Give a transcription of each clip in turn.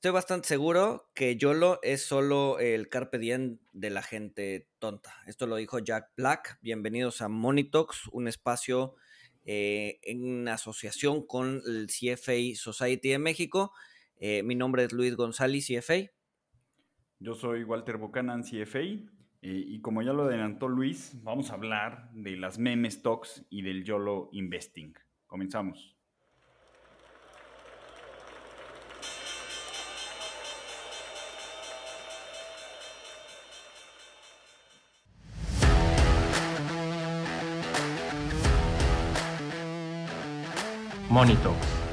Estoy bastante seguro que YOLO es solo el carpe diem de la gente tonta. Esto lo dijo Jack Black. Bienvenidos a Monitox, un espacio eh, en asociación con el CFA Society de México. Eh, mi nombre es Luis González, CFA. Yo soy Walter Buchanan, CFA. Eh, y como ya lo adelantó Luis, vamos a hablar de las meme stocks y del YOLO Investing. Comenzamos.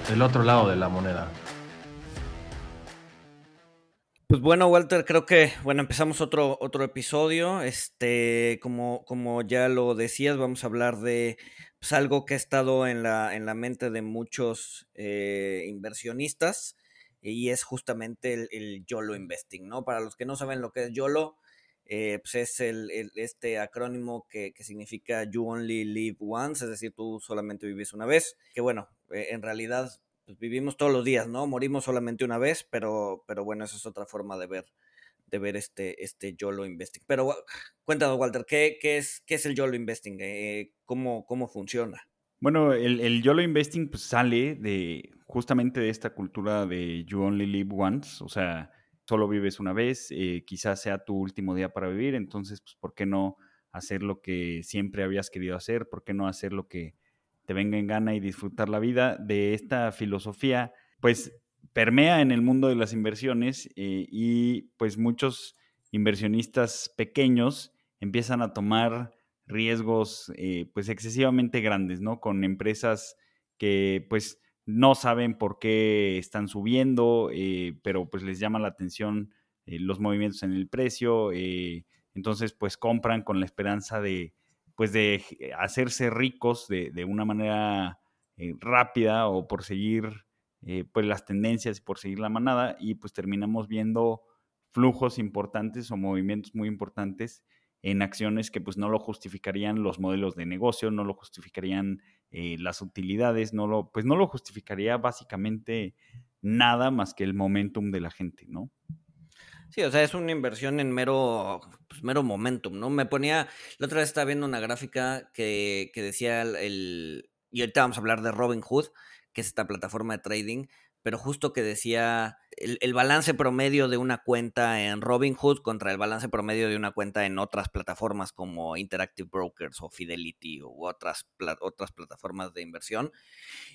El otro lado de la moneda. Pues bueno, Walter, creo que bueno, empezamos otro, otro episodio. Este, como, como ya lo decías, vamos a hablar de pues, algo que ha estado en la, en la mente de muchos eh, inversionistas y es justamente el, el, YOLO Investing, ¿no? Para los que no saben lo que es YOLO, eh, pues es el, este acrónimo que, significa You Only Live Once, es decir, tú solamente vives una vez, que bueno, eh, en realidad pues, vivimos todos los días, ¿no? Morimos solamente una vez, pero, pero bueno, esa es otra forma de ver de ver este, este YOLO Investing. Pero cuéntanos, Walter, ¿qué, qué es, qué es el YOLO Investing? Eh, ¿cómo, ¿Cómo funciona? Bueno, el, el, YOLO Investing pues, sale de justamente de esta cultura de You Only Live Once, o sea, solo vives una vez, eh, quizás sea tu último día para vivir, entonces, pues, ¿por qué no hacer lo que siempre habías querido hacer? ¿Por qué no hacer lo que te venga en gana y disfrutar la vida? De esta filosofía, pues, permea en el mundo de las inversiones eh, y, pues, muchos inversionistas pequeños empiezan a tomar riesgos, eh, pues, excesivamente grandes, ¿no? Con empresas que, pues, no saben por qué están subiendo, eh, pero pues les llama la atención los movimientos en el precio, entonces pues compran con la esperanza de pues de hacerse ricos de, de una manera rápida o por seguir pues las tendencias por seguir la manada y pues terminamos viendo flujos importantes o movimientos muy importantes en acciones que pues no lo justificarían los modelos de negocio, no lo justificarían eh, las utilidades, no lo, pues no lo justificaría básicamente nada más que el momentum de la gente, ¿no? Sí, o sea, es una inversión en mero, pues, mero momentum, ¿no? Me ponía, la otra vez estaba viendo una gráfica que, que decía el, y ahorita vamos a hablar de Robinhood, que es esta plataforma de trading, pero justo que decía el, balance promedio de una cuenta en Robinhood contra el balance promedio de una cuenta en otras plataformas como Interactive Brokers o Fidelity u otras, otras plataformas de inversión.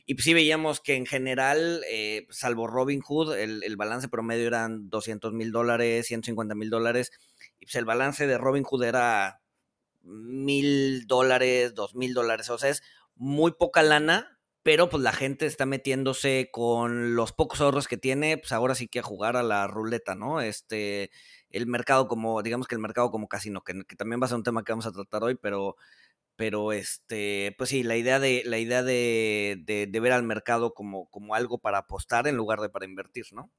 Y pues sí veíamos que en general, eh, salvo Robinhood, el, el balance promedio eran 200 mil dólares, 150 mil dólares, y pues el balance de Robinhood era mil dólares, dos mil dólares, o sea, es muy poca lana pero pues la gente está metiéndose con los pocos ahorros que tiene, pues ahora sí que a jugar a la ruleta, ¿no? Este, el mercado como, digamos que el mercado como casino, que, que también va a ser un tema que vamos a tratar hoy, pero, pero este, pues sí, la idea de, la idea de, de, ver al mercado como, como algo para apostar en lugar de para invertir, ¿no?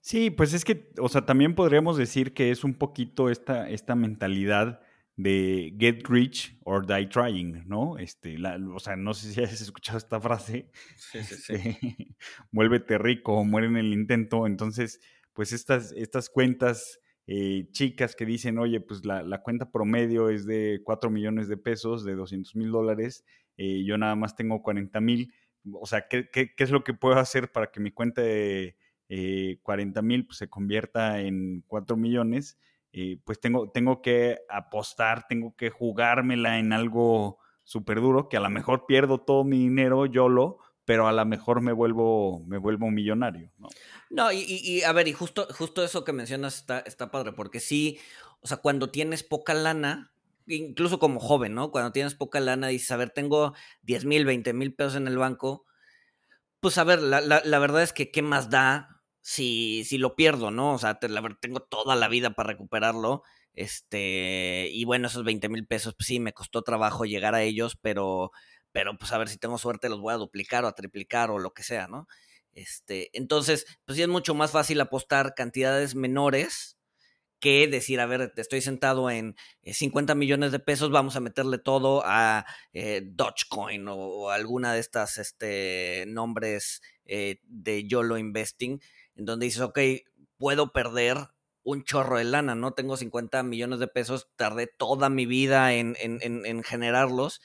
Sí, pues es que, o sea, también podríamos decir que es un poquito esta, esta mentalidad de get rich or die trying, ¿no? Este, o sea, no sé si has escuchado esta frase. Sí, sí, sí. Este, Vuélvete rico o muere en el intento. Entonces, pues estas, estas cuentas eh, chicas que dicen, oye, pues la, cuenta promedio es de 4 millones de pesos, de 200 mil dólares, eh, yo nada más tengo 40 mil. O sea, ¿qué, ¿qué, qué, es lo que puedo hacer para que mi cuenta de 40 eh, mil pues, se convierta en 4 millones? Pues tengo, tengo que apostar, tengo que jugármela en algo súper duro, que a lo mejor pierdo todo mi dinero, yo lo, pero a lo mejor me vuelvo, me vuelvo millonario, ¿no? No, y, a ver, y justo, justo eso que mencionas está, está padre, porque sí, o sea, cuando tienes poca lana, incluso como joven, ¿no? Cuando tienes poca lana, dices, a ver, tengo 10 mil, 20 mil pesos en el banco, pues a ver, la, la verdad es que qué más da si, si lo pierdo, ¿no? O sea, tengo toda la vida para recuperarlo. Este, y bueno, esos 20 mil pesos, pues sí, me costó trabajo llegar a ellos, pero, pero pues a ver si tengo suerte los voy a duplicar o a triplicar o lo que sea, ¿no? Este, entonces, pues sí es mucho más fácil apostar cantidades menores que decir, a ver, estoy sentado en 50 millones de pesos, vamos a meterle todo a eh, Dogecoin o, alguna de estas este, nombres eh, de YOLO Investing en donde dices, ok, puedo perder un chorro de lana, ¿no? Tengo 50 millones de pesos, tardé toda mi vida en, en, en, generarlos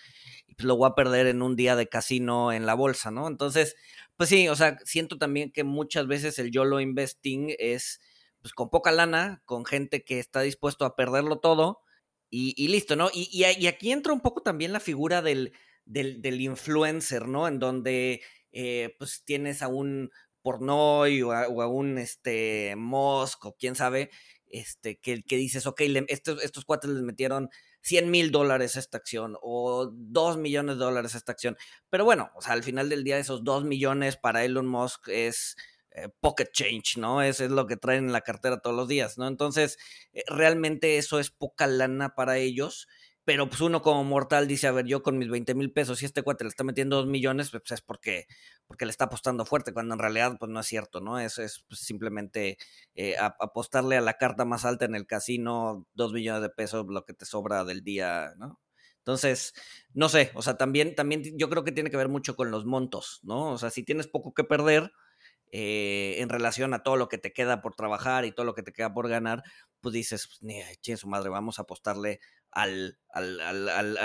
y pues lo voy a perder en un día de casino en la bolsa, ¿no? Entonces, pues sí, o sea, siento también que muchas veces el YOLO investing es pues con poca lana, con gente que está dispuesto a perderlo todo y, listo, ¿no? Y, y, aquí entra un poco también la figura del, del, influencer, ¿no? En donde eh, pues tienes a un Pornoy o a, un este, Musk o quién sabe, este, que, que dices, ok, estos, estos cuates les metieron 100 mil dólares a esta acción o 2 millones de dólares a esta acción. Pero bueno, o sea, al final del día esos 2 millones para Elon Musk es eh, pocket change, ¿no? Eso es lo que traen en la cartera todos los días, ¿no? Entonces, eh, realmente eso es poca lana para ellos pero pues uno como mortal dice, a ver, yo con mis 20 mil pesos, si este cuate le está metiendo 2 millones, pues es porque, porque le está apostando fuerte, cuando en realidad pues no es cierto, ¿no? Eso es pues, simplemente eh, apostarle a la carta más alta en el casino, 2 millones de pesos, lo que te sobra del día, ¿no? Entonces, no sé, o sea, también, también yo creo que tiene que ver mucho con los montos, ¿no? O sea, si tienes poco que perder, eh, en relación a todo lo que te queda por trabajar y todo lo que te queda por ganar, pues dices, pues, su madre, vamos a apostarle al, al, al,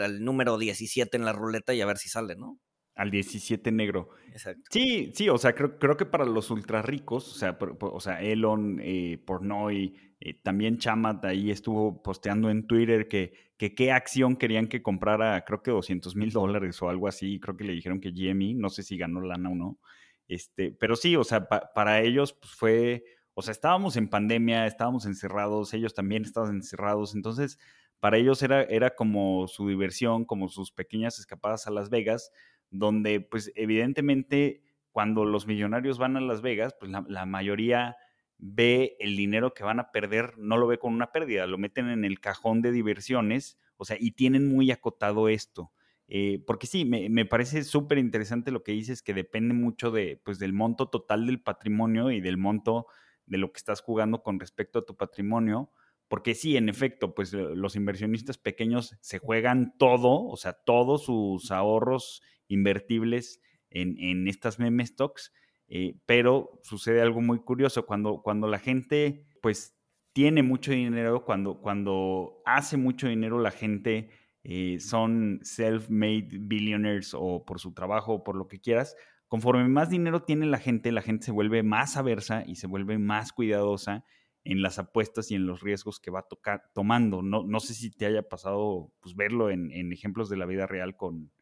al, número 17 en la ruleta y a ver si sale, ¿no? Al 17 negro. Exacto. Sí, sí, o sea, creo, creo que para los ultra ricos, o sea, o sea Elon, eh, Pornoy, eh, también Chamat ahí estuvo posteando en Twitter que, que qué acción querían que comprara, creo que 200 mil dólares o algo así, creo que le dijeron que GME, no sé si ganó lana o no, este, pero sí, o sea, para ellos pues, fue, o sea, estábamos en pandemia, estábamos encerrados, ellos también estaban encerrados, entonces para ellos era, era como su diversión, como sus pequeñas escapadas a Las Vegas, donde pues evidentemente cuando los millonarios van a Las Vegas, pues la, mayoría ve el dinero que van a perder, no lo ve con una pérdida, lo meten en el cajón de diversiones, o sea, y tienen muy acotado esto. Eh, porque sí, me, parece súper interesante lo que dices, que depende mucho de, pues, del monto total del patrimonio y del monto de lo que estás jugando con respecto a tu patrimonio. Porque sí, en efecto, pues los inversionistas pequeños se juegan todo, o sea, todos sus ahorros invertibles en, estas meme stocks, eh, pero sucede algo muy curioso, cuando, cuando la gente, pues, tiene mucho dinero, cuando, cuando hace mucho dinero la gente eh, son self-made billionaires o por su trabajo o por lo que quieras, conforme más dinero tiene la gente, la gente se vuelve más aversa y se vuelve más cuidadosa en las apuestas y en los riesgos que va tomando. No, no sé si te haya pasado pues, verlo en, ejemplos de la vida real con,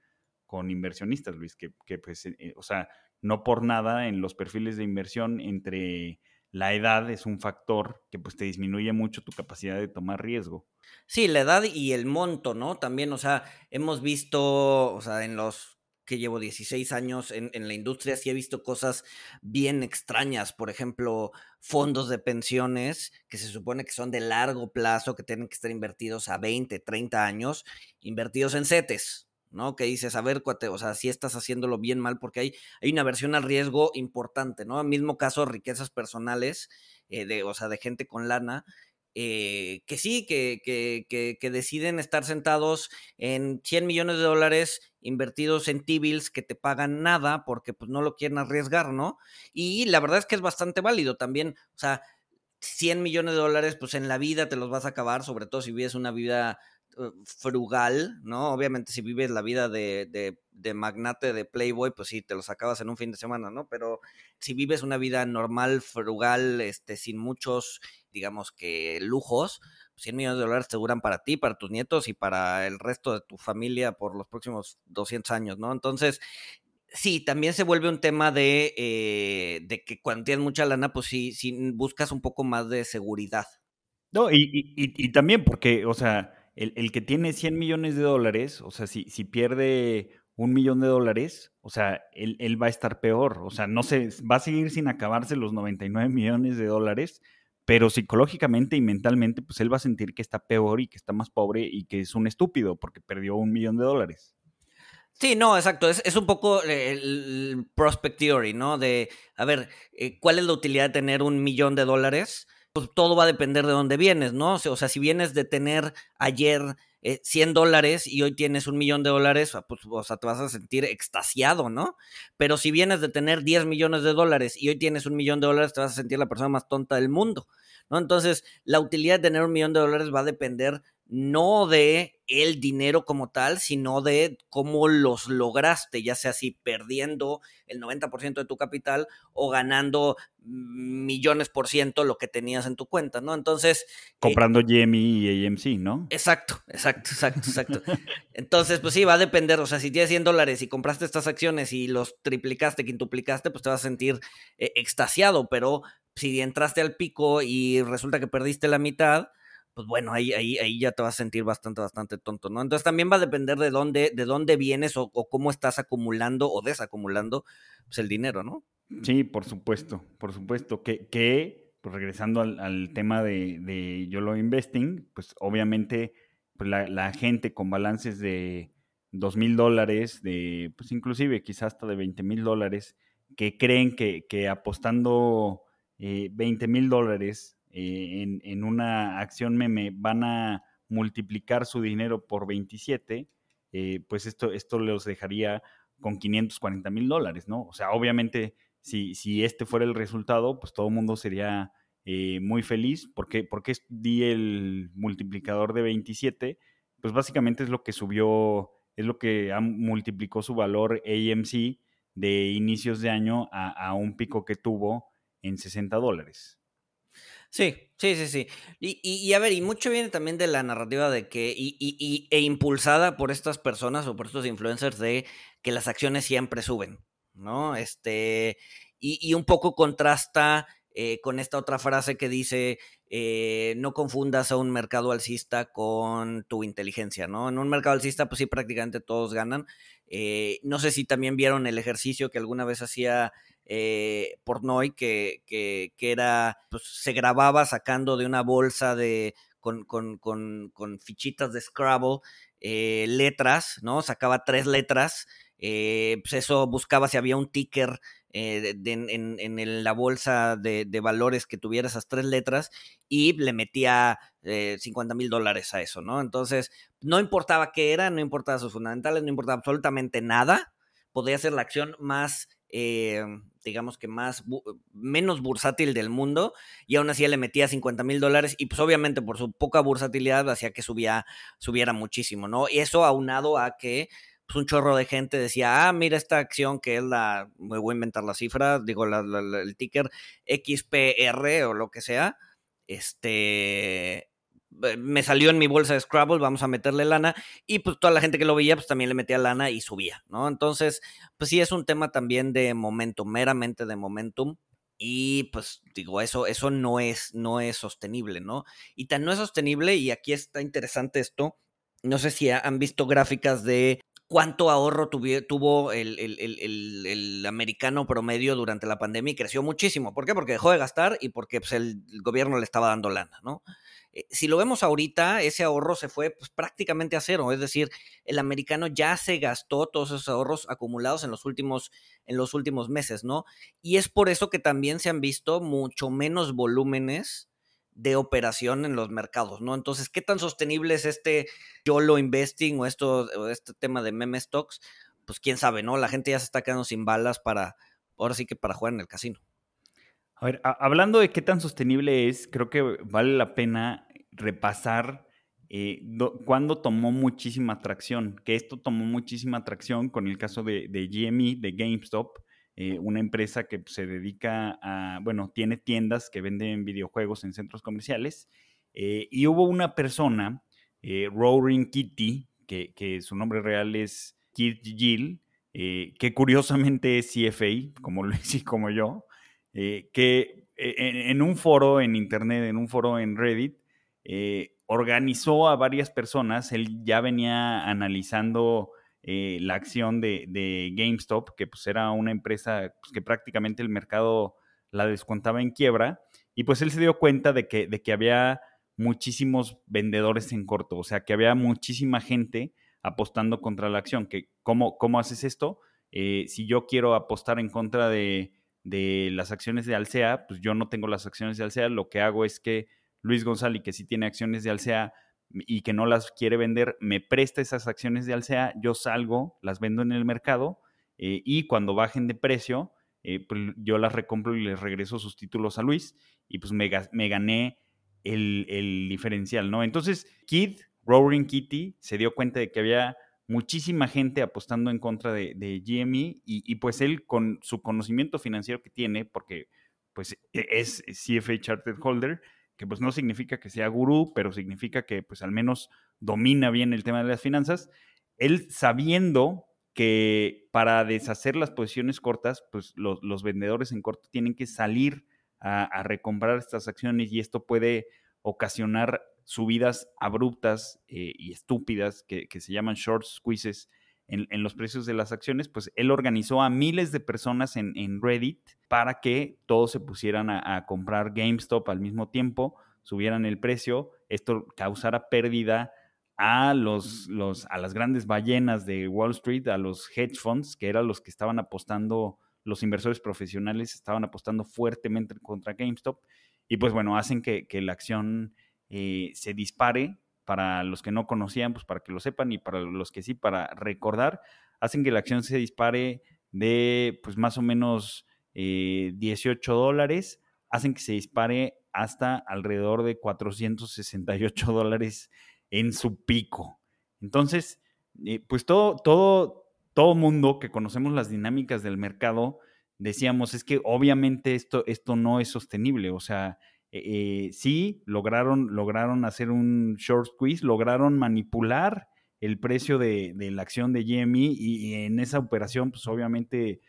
con inversionistas, Luis, que, que pues, eh, o sea, no por nada en los perfiles de inversión entre la edad es un factor que pues te disminuye mucho tu capacidad de tomar riesgo. Sí, la edad y el monto, ¿no? También, o sea, hemos visto, o sea, en los que llevo 16 años en, en, la industria, sí he visto cosas bien extrañas. Por ejemplo, fondos de pensiones que se supone que son de largo plazo, que tienen que estar invertidos a 20, 30 años, invertidos en CETES, ¿no? Que dices, a ver, cuate, o sea, si estás haciéndolo bien mal, porque hay, hay una versión al riesgo importante, ¿no? mismo caso, riquezas personales, eh, de, o sea, de gente con lana, eh, que sí, que, que, que, deciden estar sentados en 100 millones de dólares invertidos en T-bills que te pagan nada porque pues no lo quieren arriesgar, ¿no? Y la verdad es que es bastante válido también, o sea, 100 millones de dólares, pues en la vida te los vas a acabar, sobre todo si vives una vida frugal, ¿no? Obviamente si vives la vida de, de, magnate de Playboy, pues sí, te los acabas en un fin de semana, ¿no? Pero si vives una vida normal, frugal, este, sin muchos, digamos que lujos, 100 millones de dólares te duran para ti, para tus nietos y para el resto de tu familia por los próximos 200 años, ¿no? Entonces, sí, también se vuelve un tema de, eh, de que cuando tienes mucha lana, pues sí, sí buscas un poco más de seguridad. No, y, y también porque, o sea, el, que tiene 100 millones de dólares, o sea, si, si pierde un millón de dólares, o sea, él, va a estar peor. O sea, no se, va a seguir sin acabarse los 99 millones de dólares, pero psicológicamente y mentalmente, pues él va a sentir que está peor y que está más pobre y que es un estúpido porque perdió un millón de dólares. Sí, no, exacto. Es, un poco el, prospect theory, ¿no? De, a ver, eh, ¿cuál es la utilidad de tener un millón de dólares? Pues todo va a depender de dónde vienes, ¿no? O sea, si vienes de tener ayer 100 dólares y hoy tienes un millón de dólares, ah, pues, o sea, te vas a sentir extasiado, ¿no? Pero si vienes de tener 10 millones de dólares y hoy tienes un millón de dólares, te vas a sentir la persona más tonta del mundo, ¿no? Entonces, la utilidad de tener un millón de dólares va a depender no de el dinero como tal, sino de cómo los lograste, ya sea si perdiendo el 90% de tu capital o ganando millones por ciento lo que tenías en tu cuenta, ¿no? Entonces... Eh Comprando GME y AMC, ¿no? Exacto, exacto, exacto, exacto. Entonces, pues sí, va a depender, o sea, si tienes 100 dólares y compraste estas acciones y los triplicaste, quintuplicaste, pues te vas a sentir eh, extasiado, pero si entraste al pico y resulta que perdiste la mitad, pues bueno, ahí, ahí, ahí ya te vas a sentir bastante, bastante tonto, ¿no? Entonces también va a depender de dónde, de dónde vienes o, cómo estás acumulando o desacumulando pues, el dinero, ¿no? Sí, por supuesto, por supuesto. Que, que pues regresando al, tema de, de, YOLO Investing, pues obviamente pues la, gente con balances de dos mil dólares, de, pues inclusive quizás hasta de 20 mil dólares, que creen que, que apostando eh, 20 mil dólares eh, en, una acción meme van a multiplicar su dinero por 27, eh, pues esto, esto los dejaría con 540 mil dólares, ¿no? O sea, obviamente, si, si este fuera el resultado, pues todo el mundo sería eh, muy feliz. porque porque di el multiplicador de 27? Pues básicamente es lo que subió, es lo que multiplicó su valor AMC de inicios de año a, a un pico que tuvo en 60 dólares. Sí, sí, sí, sí. Y, y, a ver, y mucho viene también de la narrativa de que, y, y, e impulsada por estas personas o por estos influencers de que las acciones siempre suben, ¿no? Este, y, un poco contrasta eh, con esta otra frase que dice, eh, no confundas a un mercado alcista con tu inteligencia, ¿no? En un mercado alcista, pues sí, prácticamente todos ganan. Eh, no sé si también vieron el ejercicio que alguna vez hacía eh, Pornoy, que, que, era, pues se grababa sacando de una bolsa de, con, con, con, con fichitas de Scrabble, eh, letras, ¿no? Sacaba tres letras, eh, pues eso buscaba si había un ticker eh, en, en, la bolsa de, de, valores que tuviera esas tres letras y le metía 50 mil dólares a eso, ¿no? Entonces, no importaba qué era, no importaba sus fundamentales, no importaba absolutamente nada, podía ser la acción más eh, digamos que más, menos bursátil del mundo, y aún así le metía 50 mil dólares, y pues obviamente por su poca bursatilidad hacía que subía, subiera muchísimo, ¿no? Y eso aunado a que pues, un chorro de gente decía, ah, mira esta acción que es la, me voy a inventar la cifra, digo, el ticker XPR o lo que sea, este, me salió en mi bolsa de Scrabble, vamos a meterle lana, y pues toda la gente que lo veía, pues también le metía lana y subía, ¿no? Entonces, pues sí es un tema también de momentum, meramente de momentum, y pues digo, eso, eso no es, no es sostenible, ¿no? Y tan no es sostenible, y aquí está interesante esto, no sé si han visto gráficas de cuánto ahorro tuvo el, americano promedio durante la pandemia y creció muchísimo. ¿Por qué? Porque dejó de gastar y porque pues, el gobierno le estaba dando lana, ¿no? Eh, si lo vemos ahorita, ese ahorro se fue pues, prácticamente a cero, es decir, el americano ya se gastó todos esos ahorros acumulados en los últimos, en los últimos meses, ¿no? Y es por eso que también se han visto mucho menos volúmenes de operación en los mercados, ¿no? Entonces, ¿qué tan sostenible es este YOLO investing o, esto, este tema de meme stocks? Pues quién sabe, ¿no? La gente ya se está quedando sin balas para, ahora sí que para jugar en el casino. A ver, hablando de qué tan sostenible es, creo que vale la pena repasar eh, cuándo tomó muchísima atracción, que esto tomó muchísima atracción con el caso de, GME, de GameStop, eh, una empresa que se dedica a, bueno, tiene tiendas que venden videojuegos en centros comerciales, eh, y hubo una persona, Roaring Kitty, que, su nombre real es Kit Gill, que curiosamente es CFA, como Luis y como yo, eh, que eh, en, un foro en internet, en un foro en Reddit, eh, organizó a varias personas, él ya venía analizando la acción de, GameStop, que pues era una empresa pues, que prácticamente el mercado la descontaba en quiebra, y pues él se dio cuenta de que, de que había muchísimos vendedores en corto, o sea, que había muchísima gente apostando contra la acción, que cómo, cómo haces esto, si yo quiero apostar en contra de, de las acciones de Alsea, pues yo no tengo las acciones de Alsea, lo que hago es que Luis González, que sí tiene acciones de Alsea, y que no las quiere vender, me presta esas acciones de Alsea, yo salgo, las vendo en el mercado eh, y cuando bajen de precio, eh, pues yo las recompro y les regreso sus títulos a Luis y pues me, gané el, el, diferencial, ¿no? Entonces, Kid, Roaring Kitty, se dio cuenta de que había muchísima gente apostando en contra de, de GME y, pues él con su conocimiento financiero que tiene, porque pues e, es CFA Charter Holder, que pues no significa que sea gurú, pero significa que pues al menos domina bien el tema de las finanzas, él sabiendo que para deshacer las posiciones cortas, pues los, vendedores en corto tienen que salir a, recomprar estas acciones y esto puede ocasionar subidas abruptas eh, y estúpidas que, se llaman short squeezes en, los precios de las acciones, pues él organizó a miles de personas en, Reddit para que todos se pusieran a, comprar GameStop al mismo tiempo, subieran el precio, esto causara pérdida a, los, los, a las grandes ballenas de Wall Street, a los hedge funds, que eran los que estaban apostando, los inversores profesionales estaban apostando fuertemente contra GameStop, y pues bueno, hacen que, la acción eh, se dispare. Para los que no conocían, pues para que lo sepan, y para los que sí, para recordar, hacen que la acción se dispare de pues más o menos 18 eh, dólares, hacen que se dispare hasta alrededor de 468 dólares en su pico. Entonces, eh, pues todo, todo, todo mundo que conocemos las dinámicas del mercado, decíamos, es que obviamente esto, esto no es sostenible. O sea, eh, eh, sí, lograron, lograron hacer un short squeeze, lograron manipular el precio de, la acción de GME y, en esa operación, pues obviamente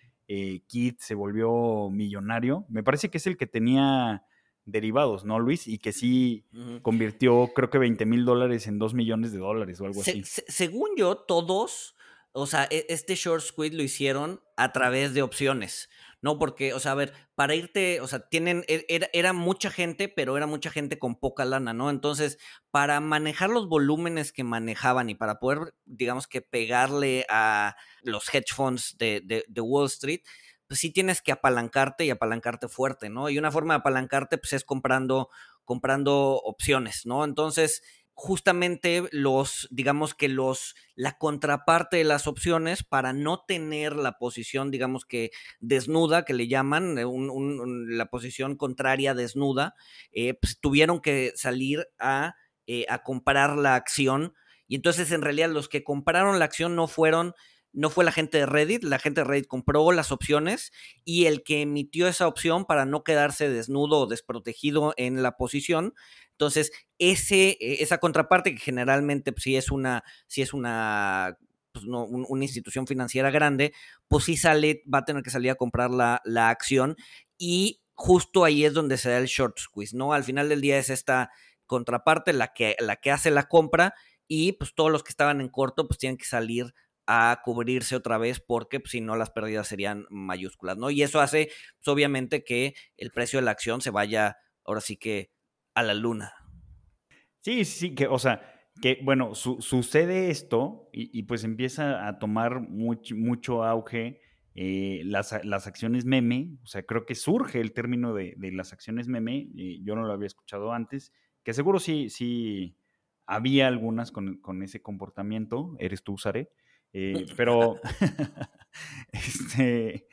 Kit se volvió millonario. Me parece que es el que tenía derivados, ¿no, Luis? Y que sí convirtió, creo que 20 mil dólares en 2 millones de dólares o algo así. según yo, todos, o sea, e, este short squid lo hicieron a través de opciones. No, porque, o sea, a ver, para irte, o sea, tienen, e, era, era, mucha gente, pero era mucha gente con poca lana, ¿no? Entonces, para manejar los volúmenes que manejaban y para poder, digamos que pegarle a los hedge funds de, de Wall Street, pues sí tienes que apalancarte y apalancarte fuerte, ¿no? Y una forma de apalancarte, pues es comprando, comprando opciones, ¿no? Entonces, justamente los, digamos que los, la contraparte de las opciones para no tener la posición, digamos que desnuda, que le llaman, eh, la posición contraria desnuda, eh, pues tuvieron que salir a, eh, a comprar la acción. Y entonces en realidad los que compraron la acción no fueron no fue la gente de Reddit, la gente de Reddit compró las opciones y el que emitió esa opción para no quedarse desnudo o desprotegido en la posición. Entonces, ese, e, esa contraparte que generalmente pues, si es una, es una, pues, una institución financiera grande, pues sí sale, va a tener que salir a comprar la, la acción y justo ahí es donde se da el short squeeze, ¿no? Al final del día es esta contraparte la que, la que hace la compra y pues todos los que estaban en corto pues tienen que salir a cubrirse otra vez porque pues, si no las pérdidas serían mayúsculas, ¿no? Y eso hace, pues, obviamente, que el precio de la acción se vaya ahora sí que a la luna. Sí, sí, que, o sea, que, bueno, sucede esto y, pues empieza a tomar mucho auge eh, las, acciones meme, o sea, creo que surge el término de, las acciones meme, y yo no lo había escuchado antes, que seguro sí, sí había algunas con, con ese comportamiento, eres tú, Sare, eh, pero, este,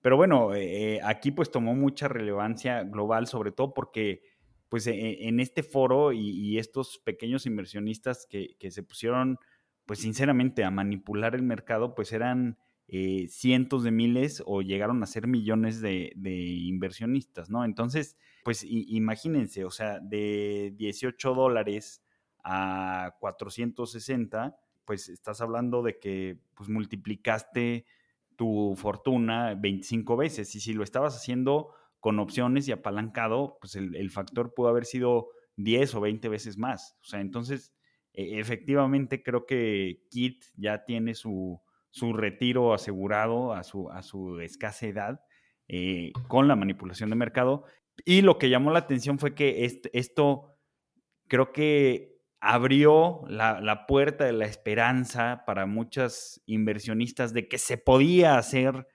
pero bueno, eh, aquí pues tomó mucha relevancia global, sobre todo porque pues e, en este foro y, estos pequeños inversionistas que, se pusieron pues sinceramente a manipular el mercado, pues eran eh, cientos de miles o llegaron a ser millones de, inversionistas, ¿no? Entonces, pues imagínense, o sea, de 18 dólares a 460, pues estás hablando de que pues multiplicaste tu fortuna 25 veces y si lo estabas haciendo con opciones y apalancado, pues el, factor pudo haber sido 10 o 20 veces más. O sea, entonces, e, efectivamente creo que Kit ya tiene su, su retiro asegurado a su, a su escasa edad eh, con la manipulación de mercado. Y lo que llamó la atención fue que esto creo que abrió la, puerta de la esperanza para muchos inversionistas de que se podía hacer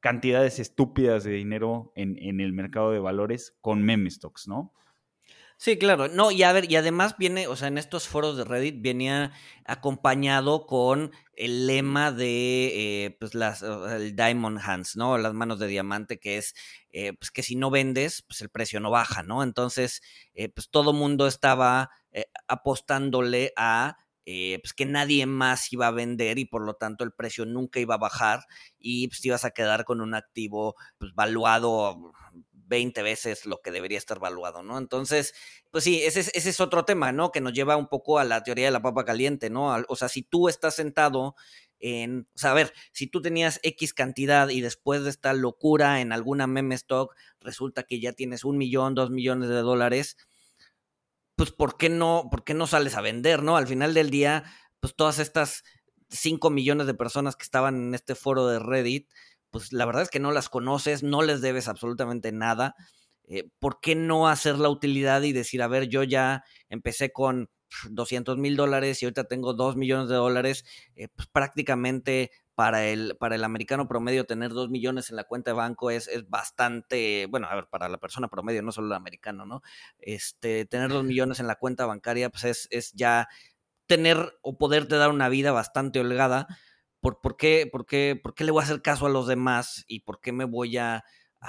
cantidades estúpidas de dinero en, el mercado de valores con meme stocks, ¿no? Sí, claro. No, y a ver, y además viene, o sea, en estos foros de Reddit venía acompañado con el lema de eh, pues las el Diamond Hands, ¿no? Las manos de diamante, que es eh, pues que si no vendes, pues el precio no baja, ¿no? Entonces, eh, pues todo mundo estaba apostándole a pues que nadie más iba a vender y por lo tanto el precio nunca iba a bajar y pues te ibas a quedar con un activo pues valuado 20 veces lo que debería estar valuado, ¿no? Entonces, pues sí, ese, ese es otro tema, ¿no? Que nos lleva un poco a la teoría de la papa caliente, ¿no? O sea, si tú estás sentado en, o sea, a ver, si tú tenías X cantidad y después de esta locura en alguna meme stock resulta que ya tienes un millón, dos millones de dólares, pues ¿por qué no, por qué no sales a vender, no? Al final del día, pues todas estas 5 millones de personas que estaban en este foro de Reddit, pues la verdad es que no las conoces, no les debes absolutamente nada. Eh, ¿Por qué no hacer la utilidad y decir, a ver, yo ya empecé con 200 mil dólares y ahorita tengo 2 millones de dólares, eh, pues prácticamente para el, para el americano promedio tener 2 millones en la cuenta de banco es, es, bastante, bueno, a ver, para la persona promedio, no solo el americano, ¿no? Este, tener 2 millones en la cuenta bancaria, pues es, es ya tener o poderte dar una vida bastante holgada ¿por, por, qué, por, qué, ¿por qué le voy a hacer caso a los demás y por qué me voy a,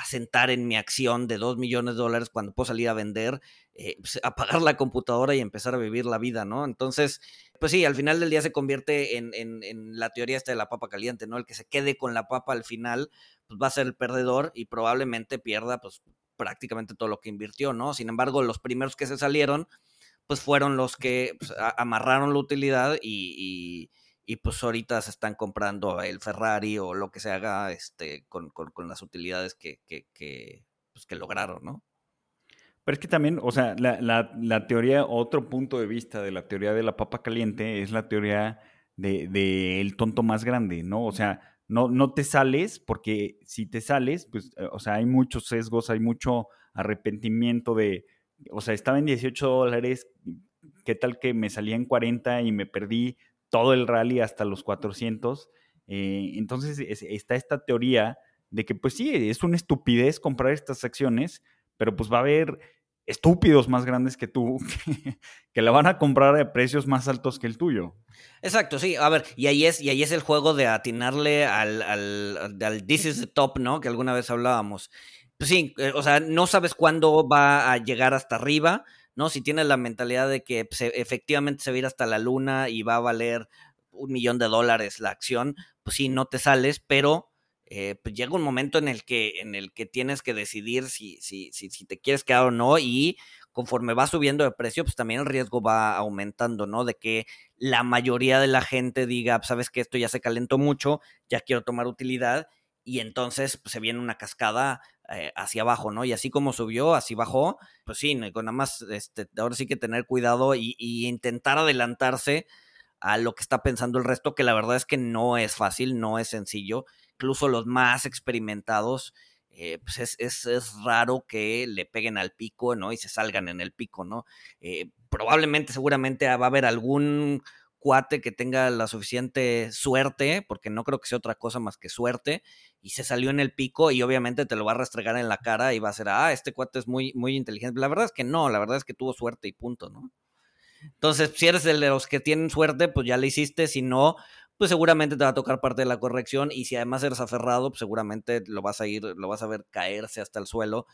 sentar en mi acción de 2 millones de dólares cuando puedo salir a vender, eh, pues, apagar la computadora y empezar a vivir la vida, ¿no? Entonces, pues sí, al final del día se convierte en, en, en, la teoría esta de la papa caliente, ¿no? El que se quede con la papa al final, pues va a ser el perdedor y probablemente pierda, pues prácticamente todo lo que invirtió, ¿no? Sin embargo, los primeros que se salieron, pues fueron los que pues, amarraron la utilidad y pues ahorita se están comprando el Ferrari o lo que se haga este, con, con, las utilidades que, que, que, pues, que, lograron, ¿no? Pero es que también, o sea, la, la, la, teoría, otro punto de vista de la teoría de la papa caliente es la teoría del de, tonto más grande, ¿no? O sea, no, no te sales porque si te sales, pues, eh, o sea, hay muchos sesgos, hay mucho arrepentimiento de, o sea, estaba en 18 dólares, ¿qué tal que me salía en 40 y me perdí todo el rally hasta los 400. Eh, entonces está esta teoría de que pues sí, es una estupidez comprar estas acciones, pero pues va a haber estúpidos más grandes que tú que, la van a comprar a precios más altos que el tuyo. Exacto, sí. A ver, y ahí es, y ahí es el juego de atinarle al, al, al this is the top, ¿no? Que alguna vez hablábamos. Pues sí, eh, o sea, no sabes cuándo va a llegar hasta arriba, ¿no? Si tienes la mentalidad de que efectivamente se va a ir hasta la luna y va a valer un millón de dólares la acción, pues sí, no te sales, pero eh, pues llega un momento en el que, en el que tienes que decidir si, si, si, si te quieres quedar o no y conforme va subiendo de precio, pues también el riesgo va aumentando, ¿no? De que la mayoría de la gente diga, pues, sabes que esto ya se calentó mucho, ya quiero tomar utilidad y entonces pues, se viene una cascada eh, hacia abajo, ¿no? Y así como subió, así bajó, pues sí, con nada más, este, ahora sí que tener cuidado y, intentar adelantarse a lo que está pensando el resto, que la verdad es que no es fácil, no es sencillo, incluso los más experimentados, eh, pues es, raro que le peguen al pico, ¿no? Y se salgan en el pico, ¿no? Eh, probablemente, seguramente va a haber algún cuate que tenga la suficiente suerte, porque no creo que sea otra cosa más que suerte, y se salió en el pico y obviamente te lo va a restregar en la cara y va a ser, ah, este cuate es muy, muy inteligente. La verdad es que no, la verdad es que tuvo suerte y punto, ¿no? Entonces, si eres de los que tienen suerte, pues ya le hiciste, si no, pues seguramente te va a tocar parte de la corrección y si además eres aferrado, pues seguramente lo vas a ir, lo vas a ver caerse hasta el suelo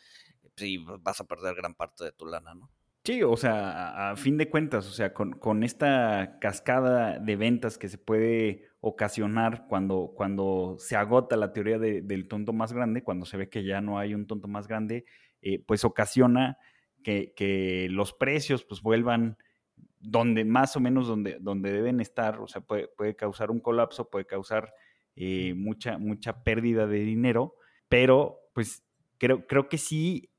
pues, y vas a perder gran parte de tu lana, ¿no? Sí, o sea, a, fin de cuentas, o sea, con, esta cascada de ventas que se puede ocasionar cuando, cuando se agota la teoría del tonto más grande, cuando se ve que ya no hay un tonto más grande, eh, pues ocasiona que, los precios pues vuelvan donde más o menos donde, donde deben estar, o sea, puede, puede causar un colapso, puede causar eh, mucha, mucha pérdida de dinero, pero pues creo, creo que sí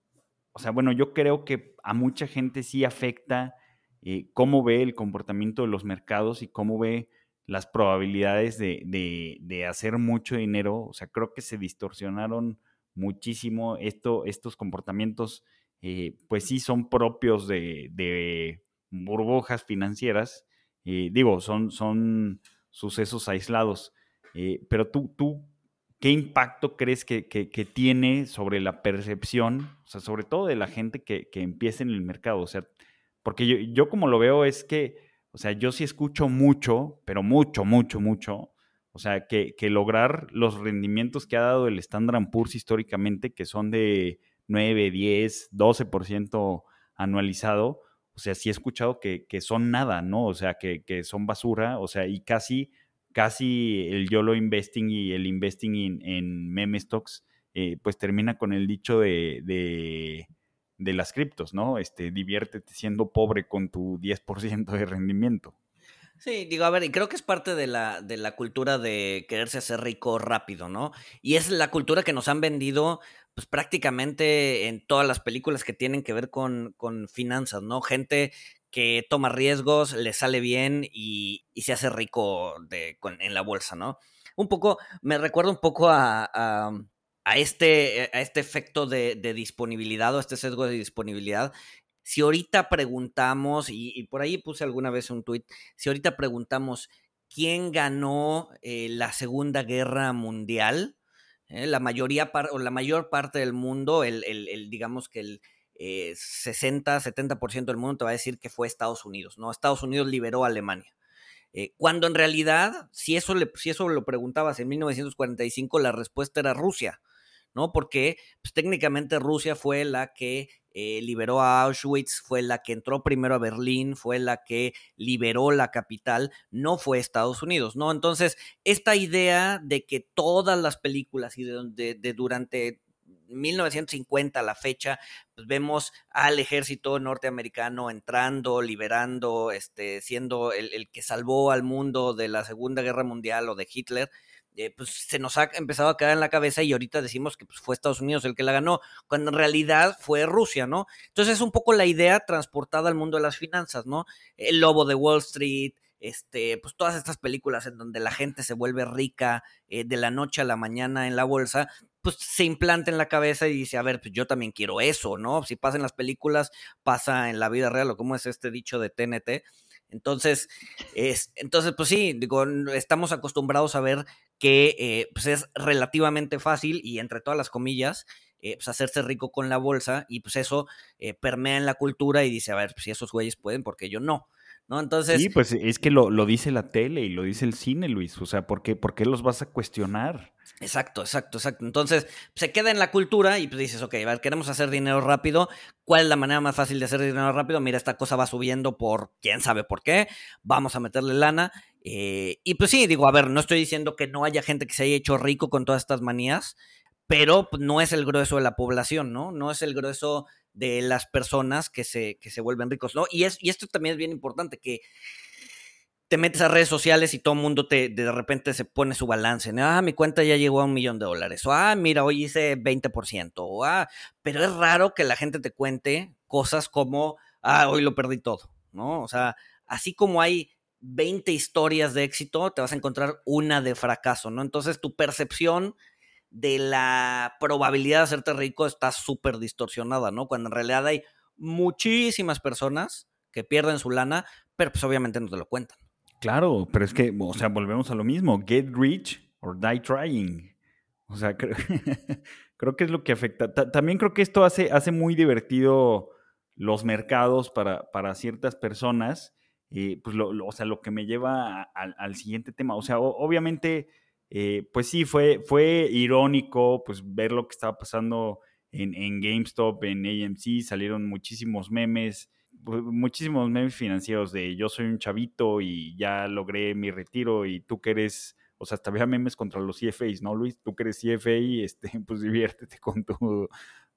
o sea, bueno, yo creo que a mucha gente sí afecta eh, cómo ve el comportamiento de los mercados y cómo ve las probabilidades de, hacer mucho dinero. O sea, creo que se distorsionaron muchísimo. Esto, estos comportamientos, eh, pues sí son propios de, burbujas financieras. Eh, digo, son, son sucesos aislados. pero tú, tú ¿qué impacto crees que, tiene sobre la percepción, o sea, sobre todo de la gente que, empieza en el mercado? O sea, porque yo, yo, como lo veo es que, o sea, yo sí escucho mucho, pero mucho, mucho, mucho, o sea, que, lograr los rendimientos que ha dado el Standard Poor's históricamente, que son de 9, 10, 12% anualizado, o sea, sí he escuchado que, son nada, ¿no? O sea, que, son basura, o sea, y casi, casi el YOLO investing y el investing en meme stocks, eh, pues termina con el dicho de, de, las criptos, ¿no? Este, diviértete siendo pobre con tu 10% de rendimiento. Sí, digo, a ver, y creo que es parte de la, de la cultura de quererse hacer rico rápido, ¿no? Y es la cultura que nos han vendido pues prácticamente en todas las películas que tienen que ver con, finanzas, ¿no? Gente que toma riesgos, le sale bien y, se hace rico de, en la bolsa, ¿no? Un poco, me recuerda un poco a, a, este, a este efecto de, disponibilidad o este sesgo de disponibilidad. Si ahorita preguntamos, y, por ahí puse alguna vez un tuit, si ahorita preguntamos quién ganó eh, la Segunda Guerra Mundial, ¿eh? La mayoría o la mayor parte del mundo, el, digamos que el 60, eh, 70% del mundo te va a decir que fue Estados Unidos, ¿no? Estados Unidos liberó a Alemania. Eh, cuando en realidad, si eso, le, si eso lo preguntabas en 1945, la respuesta era Rusia, ¿no? Porque pues, técnicamente Rusia fue la que eh, liberó a Auschwitz, fue la que entró primero a Berlín, fue la que liberó la capital, no fue Estados Unidos, ¿no? Entonces, esta idea de que todas las películas y de, de, durante 1950 a la fecha, pues vemos al ejército norteamericano entrando, liberando, este, siendo el, el, que salvó al mundo de la Segunda Guerra Mundial o de Hitler, eh, pues se nos ha empezado a quedar en la cabeza y ahorita decimos que pues, fue Estados Unidos el que la ganó, cuando en realidad fue Rusia, ¿no? Entonces es un poco la idea transportada al mundo de las finanzas, ¿no? El lobo de Wall Street, este, pues todas estas películas en donde la gente se vuelve rica eh, de la noche a la mañana en la bolsa, pues se implanta en la cabeza y dice, a ver, pues yo también quiero eso, ¿no? Si pasa en las películas, pasa en la vida real, o como es este dicho de TNT. Entonces, es, entonces, pues sí, digo, estamos acostumbrados a ver que eh, pues es relativamente fácil y entre todas las comillas, eh, pues hacerse rico con la bolsa y pues eso permea en la cultura y dice, a ver, pues, si esos güeyes pueden, porque yo no. ¿No? Entonces. Sí, pues es que lo, lo, dice la tele y lo dice el cine, Luis. O sea, ¿por qué, ¿por qué los vas a cuestionar? Exacto, exacto, exacto. Entonces, se queda en la cultura y pues dices, ok, a ver, queremos hacer dinero rápido. ¿Cuál es la manera más fácil de hacer dinero rápido? Mira, esta cosa va subiendo por quién sabe por qué. Vamos a meterle lana. Eh, y pues sí, digo, a ver, no estoy diciendo que no haya gente que se haya hecho rico con todas estas manías, pero pues, no es el grueso de la población, ¿no? No es el grueso de las personas que se, que se vuelven ricos, ¿no? Y, es, y esto también es bien importante, que te metes a redes sociales y todo el mundo te, de repente se pone su balance. Ah, mi cuenta ya llegó a un millón de dólares. O, ah, mira, hoy hice 20%. O, ah, pero es raro que la gente te cuente cosas como, ah, hoy lo perdí todo, ¿no? O sea, así como hay 20 historias de éxito, te vas a encontrar una de fracaso, ¿no? Entonces tu percepción de la probabilidad de hacerte rico está súper distorsionada, ¿no? Cuando en realidad hay muchísimas personas que pierden su lana, pero pues obviamente no te lo cuentan. Claro, pero es que, o sea, volvemos a lo mismo, get rich or die trying. O sea, creo, que es lo que afecta. también creo que esto hace, hace muy divertido los mercados para, para ciertas personas. Eh, pues lo, o sea, lo que me lleva al siguiente tema. O sea, obviamente, eh, pues sí, fue, fue irónico pues ver lo que estaba pasando en, en GameStop, en AMC, salieron muchísimos memes pues, muchísimos memes financieros de yo soy un chavito y ya logré mi retiro y tú que eres, o sea, hasta había memes contra los CFAs, ¿no, Luis? Tú que eres CFA, este, pues diviértete con tu,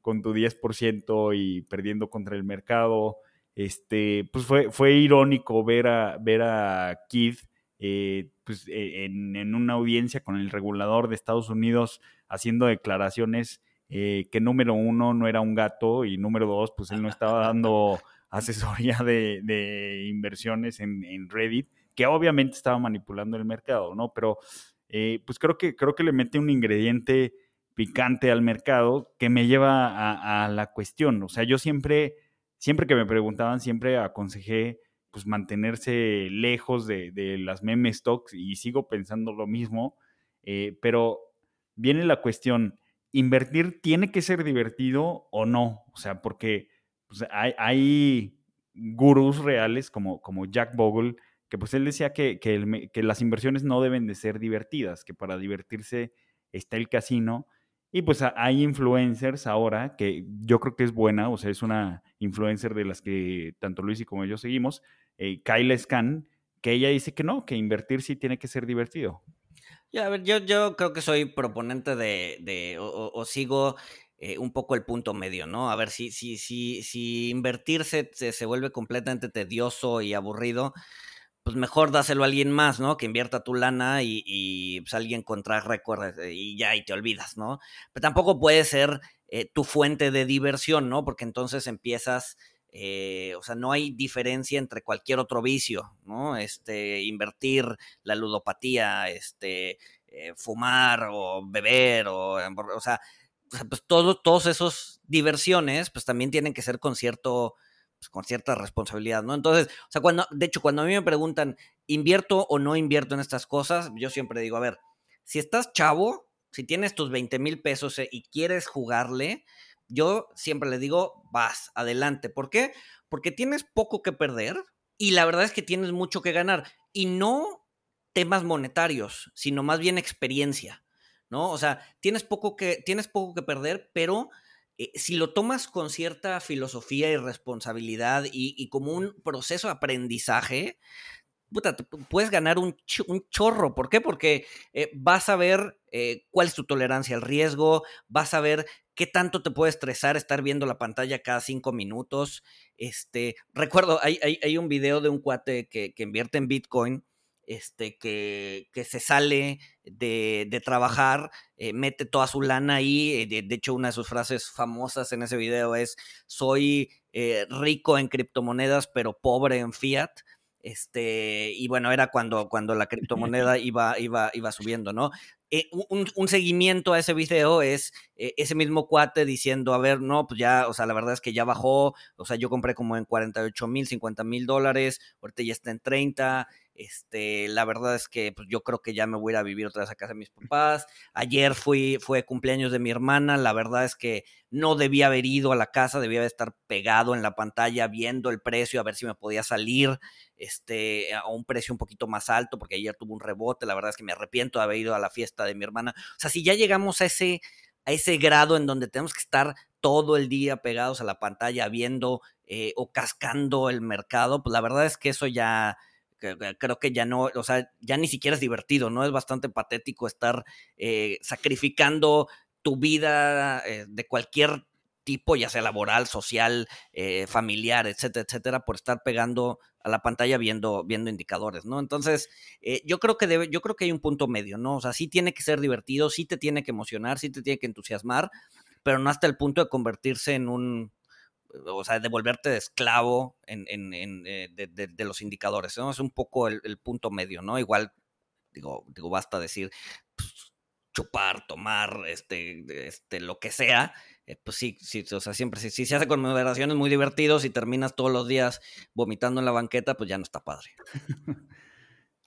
con tu 10% y perdiendo contra el mercado. Este, pues fue, fue irónico ver a, ver a Kid eh, pues, e, en, una audiencia con el regulador de Estados Unidos haciendo declaraciones eh, que número uno no era un gato y número dos, pues él no estaba dando asesoría de, inversiones en, Reddit, que obviamente estaba manipulando el mercado, ¿no? Pero eh, pues creo que, creo que le mete un ingrediente picante al mercado que me lleva a, la cuestión. O sea, yo siempre, siempre que me preguntaban, siempre aconsejé pues mantenerse lejos de, las meme stocks y sigo pensando lo mismo, eh, pero viene la cuestión, ¿invertir tiene que ser divertido o no? O sea, porque pues, hay, hay gurús reales como, como Jack Bogle, que pues él decía que, que, las inversiones no deben de ser divertidas, que para divertirse está el casino. Y pues hay influencers ahora que yo creo que es buena, o sea, es una influencer de las que tanto Luis y como yo seguimos, eh, Kyle Scan, que ella dice que no, que invertir sí tiene que ser divertido. Ya, a ver, yo, yo creo que soy proponente de, de o, sigo eh, un poco el punto medio, ¿no? A ver, si, si, si, si invertirse se, se, vuelve completamente tedioso y aburrido, pues mejor dáselo a alguien más, ¿no? Que invierta tu lana y, y pues alguien contra récord eh, y ya, y te olvidas, ¿no? Pero tampoco puede ser eh, tu fuente de diversión, ¿no? Porque entonces empiezas eh, o sea, no hay diferencia entre cualquier otro vicio, ¿no? Este, invertir, la ludopatía, este, eh, fumar o beber, o, o sea, pues todo, todos esos diversiones, pues también tienen que ser con cierto, pues, con cierta responsabilidad, ¿no? Entonces, o sea, cuando, de hecho, cuando a mí me preguntan, ¿invierto o no invierto en estas cosas? Yo siempre digo, a ver, si estás chavo, si tienes tus 20 mil pesos eh, y quieres jugarle, yo siempre le digo, vas, adelante. ¿Por qué? Porque tienes poco que perder y la verdad es que tienes mucho que ganar. Y no temas monetarios, sino más bien experiencia, ¿no? O sea, tienes poco que, tienes poco que perder, pero eh, si lo tomas con cierta filosofía y responsabilidad y, como un proceso de aprendizaje, puta, puedes ganar un, chorro. ¿Por qué? Porque eh, vas a ver eh, cuál es tu tolerancia al riesgo, vas a ver qué tanto te puede estresar estar viendo la pantalla cada cinco minutos. Este, recuerdo, hay, hay, un video de un cuate que, invierte en Bitcoin, este, que, que se sale de, trabajar, eh, mete toda su lana ahí. De, de, hecho, una de sus frases famosas en ese video es, soy rico en criptomonedas, pero pobre en fiat. Este, y bueno, era cuando, cuando la criptomoneda iba, iba, iba subiendo, ¿no? Eh, un, seguimiento a ese video es eh, ese mismo cuate diciendo, a ver, no, pues ya, o sea, la verdad es que ya bajó, o sea, yo compré como en 48 mil, 50 mil dólares, ahorita ya está en 30, este, la verdad es que pues, yo creo que ya me voy a ir a vivir otra vez a casa de mis papás. Ayer fui, fue cumpleaños de mi hermana. La verdad es que no debía haber ido a la casa, debía estar pegado en la pantalla viendo el precio, a ver si me podía salir este, a un precio un poquito más alto, porque ayer tuvo un rebote. La verdad es que me arrepiento de haber ido a la fiesta de mi hermana. O sea, si ya llegamos a ese, a ese grado en donde tenemos que estar todo el día pegados a la pantalla viendo eh, o cascando el mercado, pues la verdad es que eso ya creo que ya no, o sea, ya ni siquiera es divertido, ¿no? Es bastante patético estar eh, sacrificando tu vida eh, de cualquier tipo, ya sea laboral, social, eh, familiar, etcétera, etcétera, por estar pegando a la pantalla viendo, viendo indicadores, ¿no? Entonces, yo creo que debe, yo creo que hay un punto medio, ¿no? O sea, sí tiene que ser divertido, sí te tiene que emocionar, sí te tiene que entusiasmar, pero no hasta el punto de convertirse en un o sea, de volverte de esclavo en, en, eh, de, los indicadores, ¿no? Es un poco el, punto medio, ¿no? Igual, digo, digo basta decir pues, chupar, tomar, este, este, lo que sea, eh, pues sí, sí, o sea, siempre, si, se hace con moderación es muy divertido, si terminas todos los días vomitando en la banqueta, pues ya no está padre.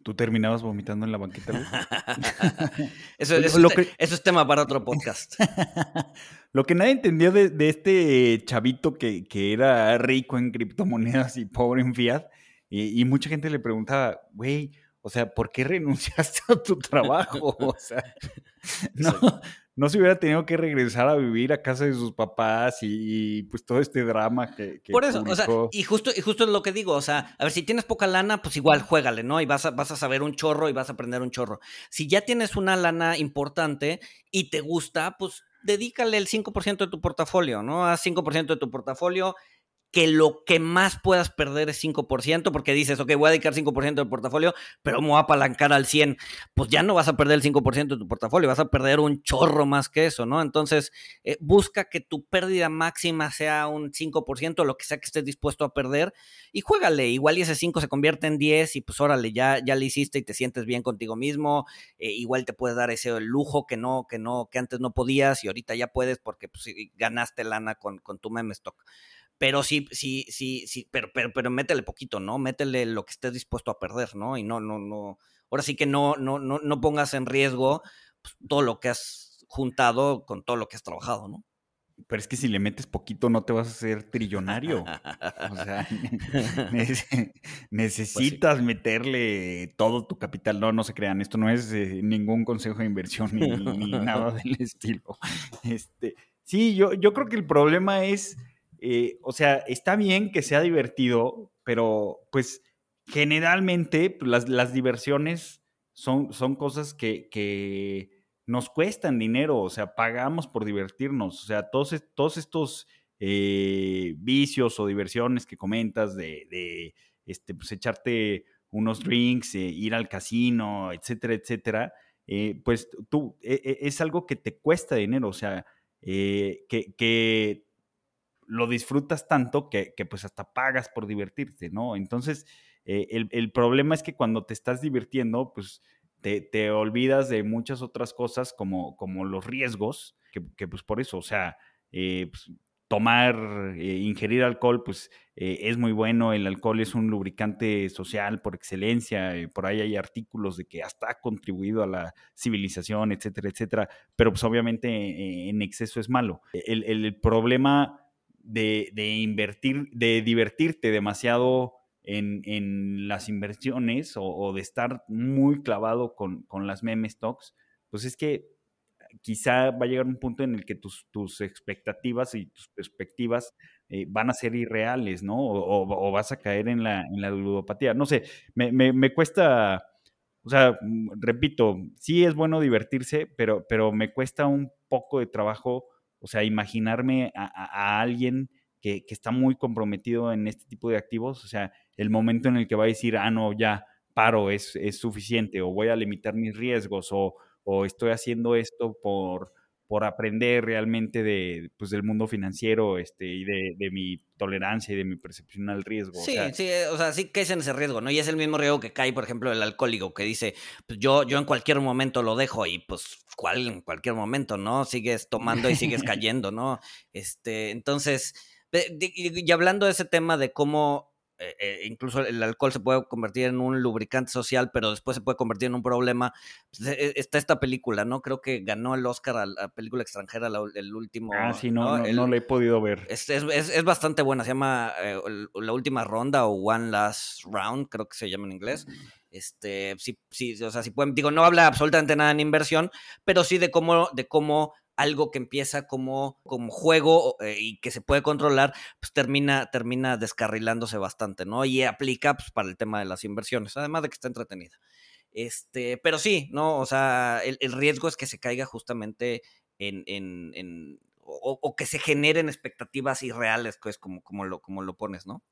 ¿Tú terminabas vomitando en la banqueta? eso, eso, es tema para otro podcast. lo que nadie entendió de, este chavito que, era rico en criptomonedas y pobre en fiat, y, y mucha gente le preguntaba, güey, o sea, ¿por qué renunciaste a tu trabajo? O sea, no, no se hubiera tenido que regresar a vivir a casa de sus papás y, pues todo este drama que... Por eso, o sea, y justo, y justo es lo que digo, o sea, a ver, si tienes poca lana, pues igual juégale, ¿no? Y vas a, vas a saber un chorro y vas a aprender un chorro. Si ya tienes una lana importante y te gusta, pues dedícale el 5% de tu portafolio, ¿no? Haz 5% de tu portafolio que lo que más puedas perder es 5%, porque dices, ok, voy a dedicar 5% del portafolio, pero me voy a apalancar al 100%, pues ya no vas a perder el 5% de tu portafolio, vas a perder un chorro más que eso, ¿no? Entonces, eh, busca que tu pérdida máxima sea un 5%, lo que sea que estés dispuesto a perder, y juégale, igual y ese 5 se convierte en 10 y pues órale, ya, ya le hiciste y te sientes bien contigo mismo, eh, igual te puedes dar ese lujo que no, que no, que antes no podías y ahorita ya puedes porque pues, ganaste lana con, con tu meme stock pero sí, sí, sí, sí, pero, pero, pero métele poquito, ¿no? Métele lo que estés dispuesto a perder, ¿no? Y no, no, no, ahora sí que no, no, no, no pongas en riesgo pues, todo lo que has juntado con todo lo que has trabajado, ¿no? Pero es que si le metes poquito no te vas a hacer trillonario. o sea, pues necesitas meterle todo tu capital. No, no se crean, esto no es eh, ningún consejo de inversión ni, nada del estilo. Este, sí, yo, yo creo que el problema es, eh, o sea, está bien que sea divertido, pero pues generalmente pues, las, diversiones son, son cosas que nos cuestan dinero, o sea, pagamos por divertirnos, o sea, todos, todos estos eh, vicios o diversiones que comentas de, este, pues, echarte unos drinks, eh, ir al casino, etcétera, etcétera, pues tú, e, e, es algo que te cuesta dinero, o sea, que, lo disfrutas tanto que, pues hasta pagas por divertirte, ¿no? Entonces, el, el, problema es que cuando te estás divirtiendo, pues te, olvidas de muchas otras cosas como, como los riesgos, que, pues por eso, o sea, eh, pues, tomar, eh, ingerir alcohol, pues eh, es muy bueno, el alcohol es un lubricante social por excelencia, por ahí hay artículos de que hasta ha contribuido a la civilización, etcétera, etcétera, pero pues obviamente en exceso es malo. El, problema de, invertir, de divertirte demasiado en, las inversiones o, de estar muy clavado con, las meme stocks, pues es que quizá va a llegar un punto en el que tus, tus expectativas y tus perspectivas eh, van a ser irreales, ¿no? O, vas a caer en la, en la ludopatía. No sé, me, me, cuesta, o sea, repito, sí es bueno divertirse, pero, pero me cuesta un poco de trabajo, o sea, imaginarme a, alguien que, que, está muy comprometido en este tipo de activos, o sea, el momento en el que va a decir, ah, no, ya paro, es, es suficiente, o voy a limitar mis riesgos, o, o estoy haciendo esto por, por aprender realmente de, pues, del mundo financiero este, y de, de, mi tolerancia y de mi percepción al riesgo. Sí, sí, eh, o sea, sí que es en ese riesgo, ¿no? Y es el mismo riesgo que cae, por ejemplo, el alcohólico, que dice, pues yo, yo en cualquier momento lo dejo y pues, ¿cuál en cualquier momento, no? Sigues tomando y sigues cayendo, ¿no? Este, entonces, y hablando de ese tema de cómo eh, eh, incluso el alcohol se puede convertir en un lubricante social, pero después se puede convertir en un problema. Pues, e, e, está esta película, ¿no? Creo que ganó el Oscar a la película extranjera, el último. Ah, sí, no, no, no, he podido ver. Es, es, es, bastante buena, se llama eh, La Última Ronda o One Last Round, creo que se llama en inglés. Este, sí, sí, o sea, si pueden, digo, no habla absolutamente nada en inversión, pero sí de cómo, de cómo algo que empieza como, como juego eh, y que se puede controlar, pues termina, termina descarrilándose bastante, ¿no? Y aplica pues, para el tema de las inversiones, además de que está entretenida. Este, pero sí, ¿no? O sea, el, riesgo es que se caiga justamente en, en, en o, que se generen expectativas irreales, pues, como, como, lo, como lo pones, ¿no?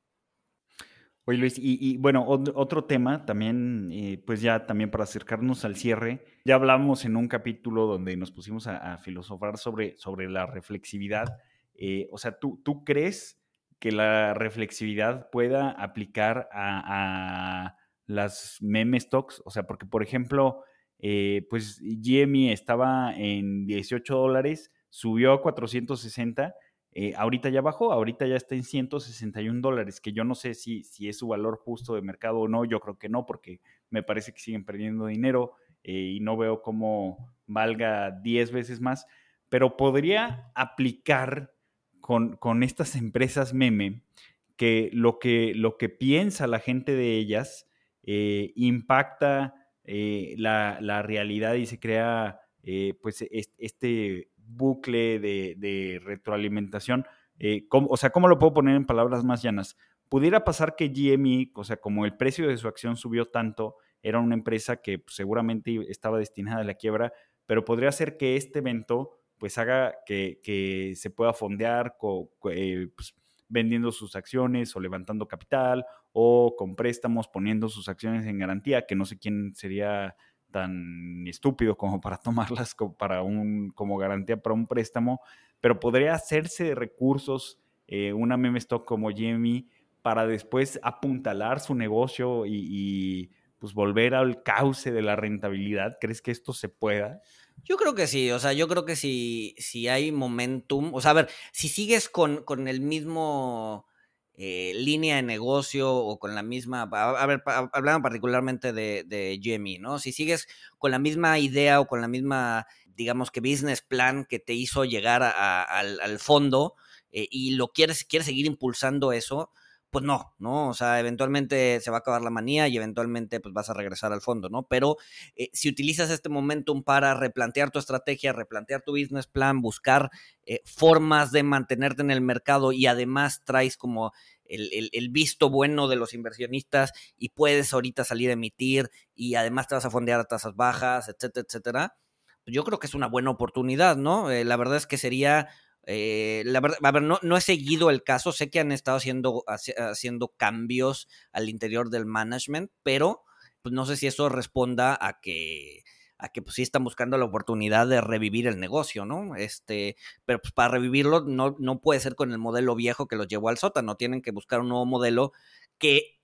Oye Luis, y, bueno, otro tema también, pues ya también para acercarnos al cierre, ya hablamos en un capítulo donde nos pusimos a, filosofar sobre, sobre la reflexividad. Eh, o sea, ¿tú, ¿tú crees que la reflexividad pueda aplicar a, las meme stocks? O sea, porque por ejemplo, eh, pues GME estaba en 18 dólares, subió a 460 eh, ahorita ya bajó, ahorita ya está en 161 dólares, que yo no sé si, si es su valor justo de mercado o no, yo creo que no, porque me parece que siguen perdiendo dinero eh, y no veo cómo valga 10 veces más, pero podría aplicar con, con estas empresas meme que lo, que lo que piensa la gente de ellas eh, impacta la, la, realidad y se crea pues este bucle de, retroalimentación. Eh, o sea, ¿cómo lo puedo poner en palabras más llanas? Pudiera pasar que GME, o sea, como el precio de su acción subió tanto, era una empresa que pues, seguramente estaba destinada a la quiebra, pero podría ser que este evento pues haga que, se pueda fondear eh, pues, vendiendo sus acciones o levantando capital o con préstamos poniendo sus acciones en garantía, que no sé quién sería tan estúpido como para tomarlas como, para un, como garantía para un préstamo, pero podría hacerse de recursos eh, una meme stock como Jimmy para después apuntalar su negocio y, pues volver al cauce de la rentabilidad. ¿Crees que esto se pueda? Yo creo que sí, o sea, yo creo que si, si hay momentum, o sea, a ver, si sigues con, con el mismo eh, línea de negocio o con la misma, a, ver, hablando particularmente de, de ¿no? Si sigues con la misma idea o con la misma digamos que business plan que te hizo llegar al, fondo eh, y lo quieres, quieres seguir impulsando eso, pues no, ¿no? O sea, eventualmente se va a acabar la manía y eventualmente pues vas a regresar al fondo, ¿no? Pero eh, si utilizas este momentum para replantear tu estrategia, replantear tu business plan, buscar eh, formas de mantenerte en el mercado y además traes como el, visto bueno de los inversionistas y puedes ahorita salir a emitir y además te vas a fondear a tasas bajas, etcétera, etcétera, pues yo creo que es una buena oportunidad, ¿no? Eh, la verdad es que sería eh, la verdad, a ver, no, he seguido el caso, sé que han estado haciendo, haciendo cambios al interior del management, pero pues no sé si eso responda a que, a que pues sí están buscando la oportunidad de revivir el negocio, ¿no? Este, pero pues para revivirlo no, no puede ser con el modelo viejo que los llevó al sótano, tienen que buscar un nuevo modelo que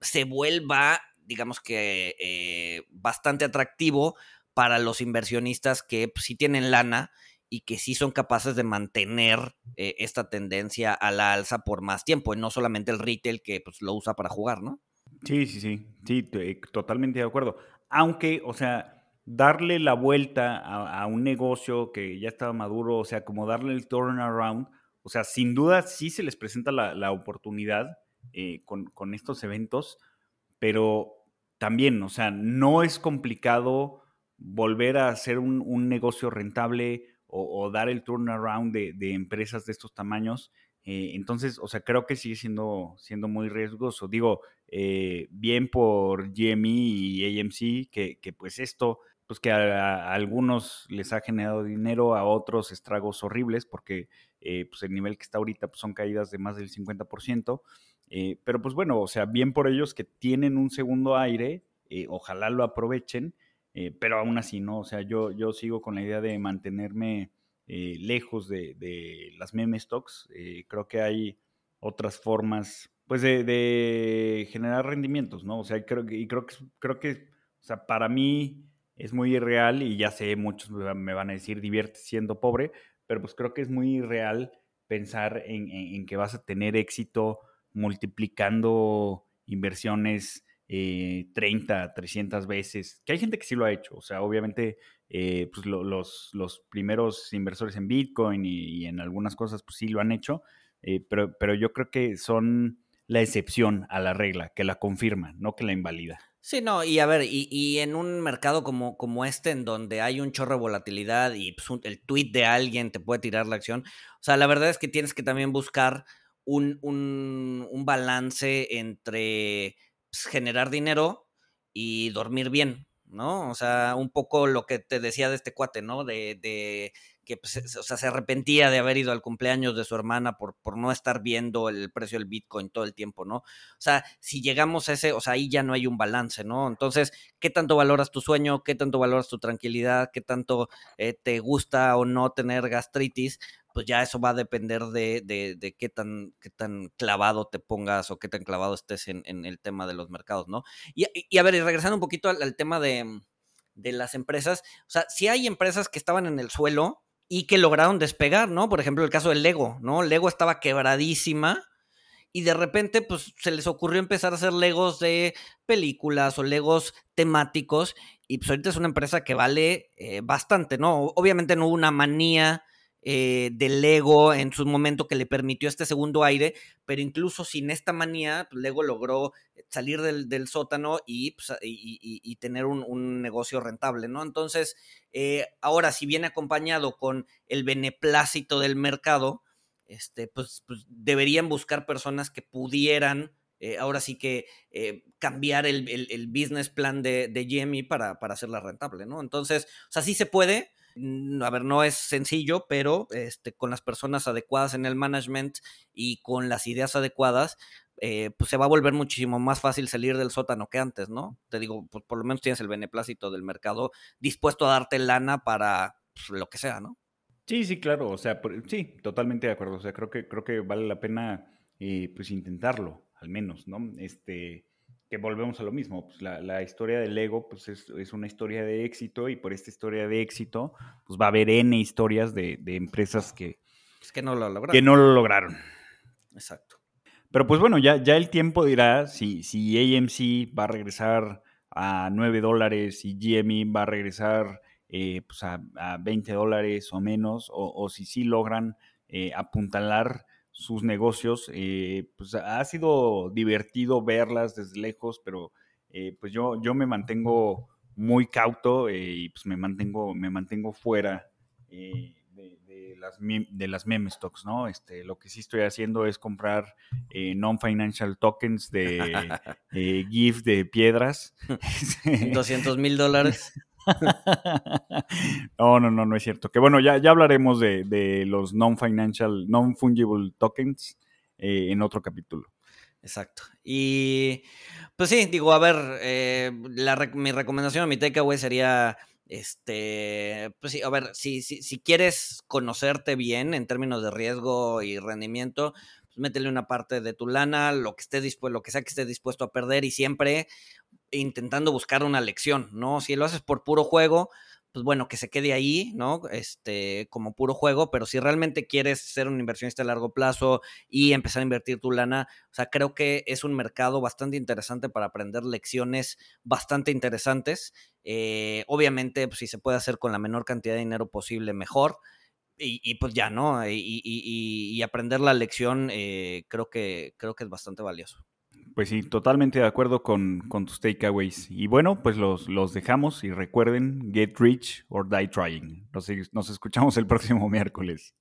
se vuelva, digamos que, eh, bastante atractivo para los inversionistas que pues, sí tienen lana y que sí son capaces de mantener eh, esta tendencia a la alza por más tiempo, y no solamente el retail que pues, lo usa para jugar, ¿no? Sí, sí, sí, sí, totalmente de acuerdo. Aunque, o sea, darle la vuelta a, un negocio que ya estaba maduro, o sea, como darle el turnaround, o sea, sin duda sí se les presenta la, oportunidad eh, con, estos eventos, pero también, o sea, no es complicado volver a hacer un, un negocio rentable o, dar el turnaround de, de empresas de estos tamaños. Eh, entonces, o sea, creo que sigue siendo, siendo muy riesgoso. Digo, eh, bien por GME y AMC, que, que, pues esto, pues que a, algunos les ha generado dinero, a otros estragos horribles, porque eh, pues el nivel que está ahorita pues son caídas de más del 50%. pero pues bueno, o sea, bien por ellos que tienen un segundo aire, ojalá lo aprovechen eh, pero aún así, ¿no? O sea, yo, yo sigo con la idea de mantenerme eh, lejos de, las meme stocks. Eh, creo que hay otras formas, pues, de, generar rendimientos, ¿no? O sea, creo, y creo que, creo que, o sea, para mí es muy irreal y ya sé, muchos me van a decir, divierte siendo pobre, pero pues creo que es muy irreal pensar en que vas a tener éxito multiplicando inversiones eh, 30, 300 veces, que hay gente que sí lo ha hecho, o sea, obviamente eh, pues los, los, primeros inversores en Bitcoin y, en algunas cosas pues sí lo han hecho, eh, pero, pero yo creo que son la excepción a la regla, que la confirma, no que la invalida. Sí, no, y a ver, y, en un mercado como, como este, en donde hay un chorro de volatilidad y pues, el tweet de alguien te puede tirar la acción, o sea, la verdad es que tienes que también buscar un, un, balance entre generar dinero y dormir bien, ¿no? O sea, un poco lo que te decía de este cuate, ¿no? De, de que pues, o sea, se arrepentía de haber ido al cumpleaños de su hermana por, por no estar viendo el precio del Bitcoin todo el tiempo, ¿no? O sea, si llegamos a ese, o sea, ahí ya no hay un balance, ¿no? Entonces, ¿qué tanto valoras tu sueño? ¿Qué tanto valoras tu tranquilidad? ¿Qué tanto eh, te gusta o no tener gastritis? Pues ya eso va a depender de, de, qué, tan, qué tan clavado te pongas o qué tan clavado estés en, el tema de los mercados, ¿no? Y, a ver, y regresando un poquito al, tema de, de, las empresas, o sea, si hay empresas que estaban en el suelo y que lograron despegar, ¿no? Por ejemplo, el caso del Lego, ¿no? Lego estaba quebradísima y de repente pues se les ocurrió empezar a hacer legos de películas o legos temáticos y pues ahorita es una empresa que vale eh, bastante, ¿no? Obviamente no hubo una manía eh, del Lego en su momento que le permitió este segundo aire, pero incluso sin esta manía, pues, Lego logró salir del, sótano pues, y, y, tener un, negocio rentable, ¿no? Entonces, eh, ahora, si viene acompañado con el beneplácito del mercado, este, pues, pues deberían buscar personas que pudieran eh, ahora sí que cambiar el, business plan de, de GME para, para hacerla rentable, ¿no? Entonces, o sea, sí se puede, a ver, no es sencillo, pero este, con las personas adecuadas en el management y con las ideas adecuadas, eh, pues se va a volver muchísimo más fácil salir del sótano que antes, ¿no? Te digo, pues por lo menos tienes el beneplácito del mercado dispuesto a darte lana para pues, lo que sea, ¿no? Sí, sí, claro, o sea, sí, totalmente de acuerdo, o sea, creo que, creo que vale la pena, eh, pues, intentarlo, al menos, ¿no? Este, que volvemos a lo mismo, pues la, historia del ego pues es, una historia de éxito y por esta historia de éxito pues va a haber N historias de, empresas que, pues, que, no lo lograron. que no lo lograron. Exacto. Pero pues bueno, ya, ya el tiempo dirá si, si AMC va a regresar a 9 dólares y GME va a regresar eh, pues a, a, 20 dólares o menos, o, o si sí logran eh, apuntalar sus negocios, eh, pues ha sido divertido verlas desde lejos, pero eh, pues yo, yo me mantengo muy cauto eh, y pues me mantengo, me mantengo fuera de, de, las, de las meme stocks, ¿no? Este, lo que sí estoy haciendo es comprar non-financial tokens de GIF de piedras. 200 mil dólares. no, no, no, no es cierto. Que bueno, ya, ya hablaremos de, de los non-financial, non-fungible tokens eh, en otro capítulo. Exacto. Y pues sí, digo, a ver, eh, la, mi recomendación a mi takeaway sería, este, pues sí, a ver, si, si, si, quieres conocerte bien en términos de riesgo y rendimiento, pues métele una parte de tu lana, lo que esté dispuesto, lo que sea que estés dispuesto a perder y siempre intentando buscar una lección, ¿no? Si lo haces por puro juego, pues bueno, que se quede ahí, ¿no? Este, como puro juego, pero si realmente quieres ser un inversionista a largo plazo y empezar a invertir tu lana, o sea, creo que es un mercado bastante interesante para aprender lecciones bastante interesantes. Eh, obviamente, pues, si se puede hacer con la menor cantidad de dinero posible, mejor. Y, pues ya, ¿no? Y, y, y aprender la lección eh, creo, que, creo que es bastante valioso. Pues sí, totalmente de acuerdo con, con tus takeaways. Y bueno, pues los, los, dejamos y recuerden, get rich or die trying. Nos, nos escuchamos el próximo miércoles.